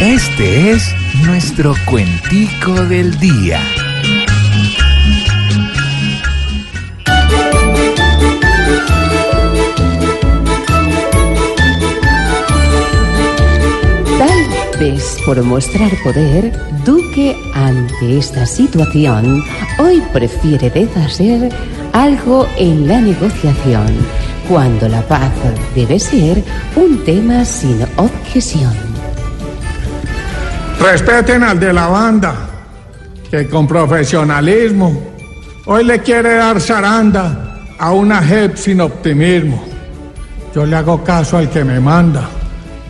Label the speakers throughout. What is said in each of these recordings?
Speaker 1: Este es nuestro cuentico del día.
Speaker 2: Tal vez por mostrar poder, Duque ante esta situación hoy prefiere deshacer algo en la negociación, cuando la paz debe ser un tema sin objeción.
Speaker 3: Respeten al de la banda, que con profesionalismo hoy le quiere dar zaranda a una JEP sin optimismo. Yo le hago caso al que me manda,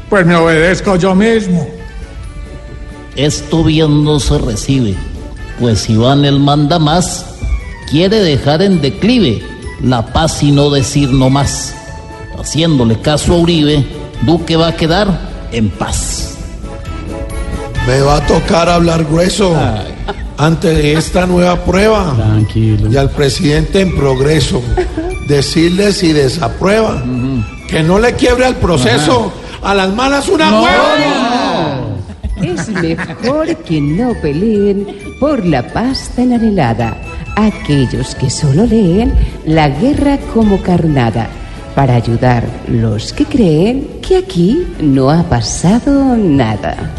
Speaker 3: pues me obedezco yo mismo.
Speaker 4: Esto bien no se recibe, pues Iván el manda más, quiere dejar en declive la paz y no decir no más. Haciéndole caso a Uribe, Duque va a quedar en paz.
Speaker 5: Me va a tocar hablar grueso antes de esta nueva prueba.
Speaker 4: Tranquilo.
Speaker 5: Y al presidente en progreso, decirle si desaprueba, que no le quiebre al proceso, a las malas una hueva.
Speaker 2: Es mejor que no peleen por la paz tan anhelada. Aquellos que solo leen la guerra como carnada, para ayudar los que creen que aquí no ha pasado nada.